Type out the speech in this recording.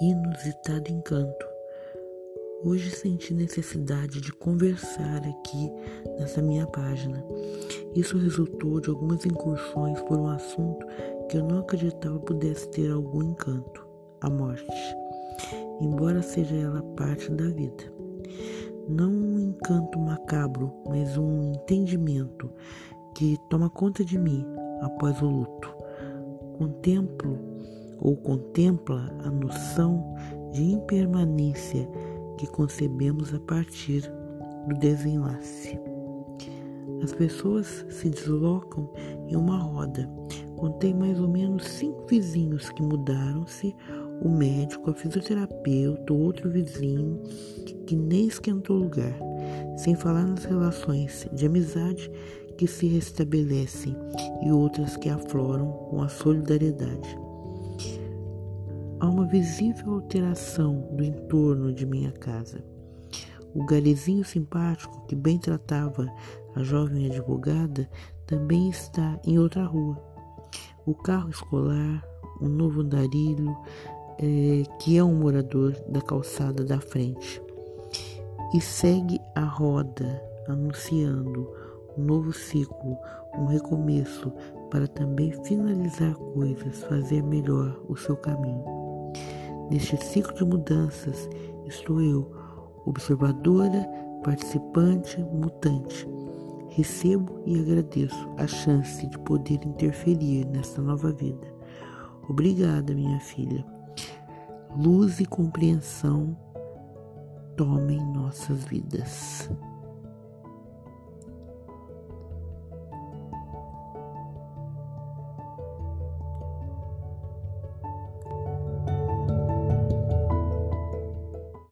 inusitado encanto. Hoje senti necessidade de conversar aqui nessa minha página. Isso resultou de algumas incursões por um assunto que eu não acreditava pudesse ter algum encanto: a morte. Embora seja ela parte da vida. Não um encanto macabro, mas um entendimento que toma conta de mim após o luto. Contemplo ou contempla a noção de impermanência que concebemos a partir do desenlace. As pessoas se deslocam em uma roda. Contei mais ou menos cinco vizinhos que mudaram-se, o médico, a fisioterapeuta, outro vizinho que nem esquentou lugar, sem falar nas relações de amizade que se restabelecem e outras que afloram com a solidariedade. Há uma visível alteração do entorno de minha casa. O garizinho simpático que bem tratava a jovem advogada também está em outra rua. O carro escolar, um novo andarilho, é, que é um morador da calçada da frente. E segue a roda anunciando um novo ciclo, um recomeço para também finalizar coisas, fazer melhor o seu caminho. Neste ciclo de mudanças estou eu, observadora, participante, mutante. Recebo e agradeço a chance de poder interferir nesta nova vida. Obrigada, minha filha. Luz e compreensão tomem nossas vidas.